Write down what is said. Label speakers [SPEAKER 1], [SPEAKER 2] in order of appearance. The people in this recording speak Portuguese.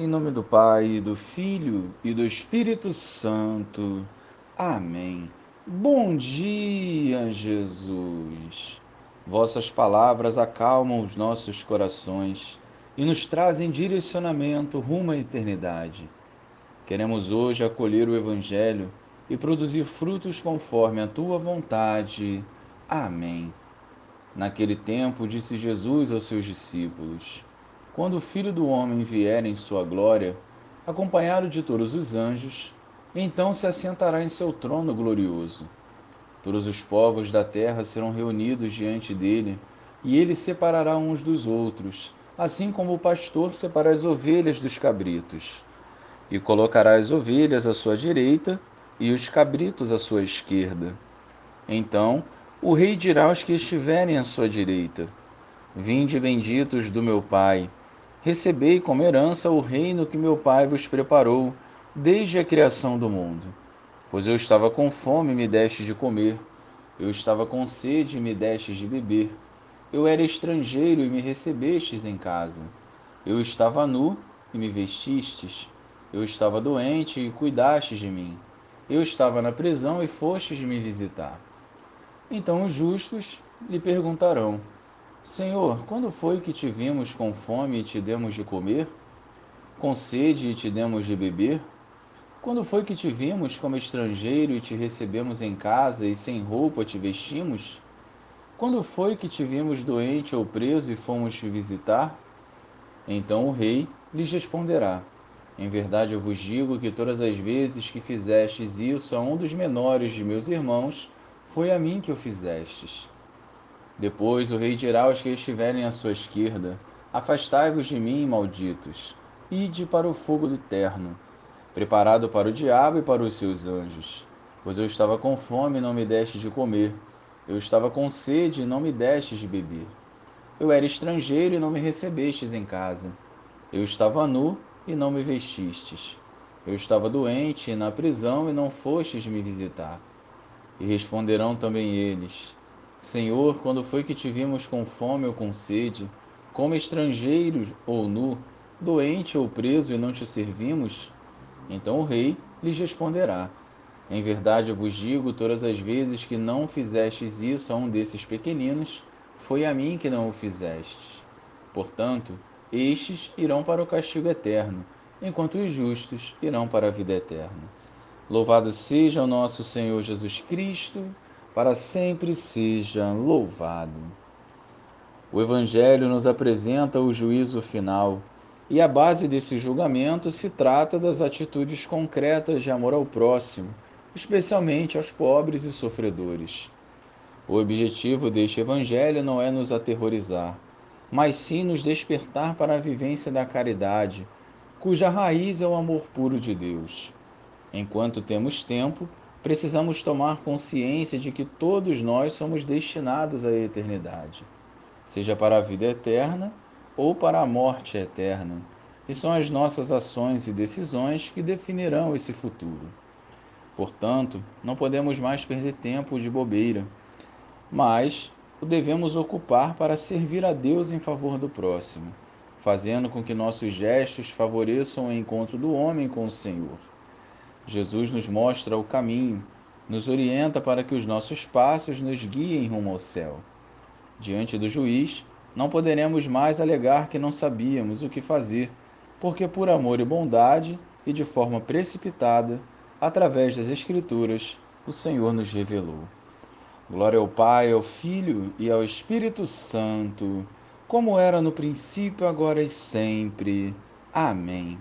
[SPEAKER 1] Em nome do Pai, do Filho e do Espírito Santo. Amém. Bom dia, Jesus. Vossas palavras acalmam os nossos corações e nos trazem direcionamento rumo à eternidade. Queremos hoje acolher o Evangelho e produzir frutos conforme a tua vontade. Amém. Naquele tempo, disse Jesus aos seus discípulos: quando o Filho do Homem vier em sua glória, acompanhado de todos os anjos, então se assentará em seu trono glorioso. Todos os povos da terra serão reunidos diante dele, e ele separará uns dos outros, assim como o pastor separa as ovelhas dos cabritos. E colocará as ovelhas à sua direita e os cabritos à sua esquerda. Então o rei dirá aos que estiverem à sua direita: Vinde benditos do meu Pai Recebei como herança o reino que meu Pai vos preparou desde a criação do mundo. Pois eu estava com fome e me deste de comer, eu estava com sede e me destes de beber, eu era estrangeiro e me recebestes em casa, eu estava nu e me vestistes, eu estava doente e cuidastes de mim, eu estava na prisão e fostes me visitar. Então os justos lhe perguntarão: Senhor, quando foi que te vimos com fome e te demos de comer? Com sede e te demos de beber? Quando foi que te vimos como estrangeiro e te recebemos em casa e sem roupa te vestimos? Quando foi que te vimos doente ou preso e fomos te visitar? Então o rei lhes responderá: Em verdade eu vos digo que todas as vezes que fizestes isso a um dos menores de meus irmãos, foi a mim que o fizestes. Depois o rei dirá aos que estiverem à sua esquerda: Afastai-vos de mim, malditos, ide para o fogo do eterno, preparado para o diabo e para os seus anjos. Pois eu estava com fome e não me deste de comer, eu estava com sede e não me deste de beber. Eu era estrangeiro e não me recebestes em casa. Eu estava nu e não me vestistes. Eu estava doente e na prisão e não fostes me visitar. E responderão também eles: Senhor, quando foi que te vimos com fome ou com sede, como estrangeiro ou nu, doente ou preso e não te servimos? Então o rei lhes responderá: Em verdade eu vos digo, todas as vezes que não fizestes isso a um desses pequeninos, foi a mim que não o fizestes. Portanto, estes irão para o castigo eterno, enquanto os justos irão para a vida eterna. Louvado seja o nosso Senhor Jesus Cristo para sempre seja louvado. O Evangelho nos apresenta o juízo final, e a base desse julgamento se trata das atitudes concretas de amor ao próximo, especialmente aos pobres e sofredores. O objetivo deste Evangelho não é nos aterrorizar, mas sim nos despertar para a vivência da caridade, cuja raiz é o amor puro de Deus. Enquanto temos tempo, precisamos tomar consciência de que todos nós somos destinados à eternidade, seja para a vida eterna ou para a morte eterna, e são as nossas ações e decisões que definirão esse futuro. Portanto, não podemos mais perder tempo de bobeira, mas o devemos ocupar para servir a Deus em favor do próximo, fazendo com que nossos gestos favoreçam o encontro do homem com o Senhor. Jesus nos mostra o caminho, nos orienta para que os nossos passos nos guiem rumo ao céu. Diante do juiz, não poderemos mais alegar que não sabíamos o que fazer, porque por amor e bondade e de forma precipitada, através das Escrituras, o Senhor nos revelou. Glória ao Pai, ao Filho e ao Espírito Santo, como era no princípio, agora e sempre. Amém.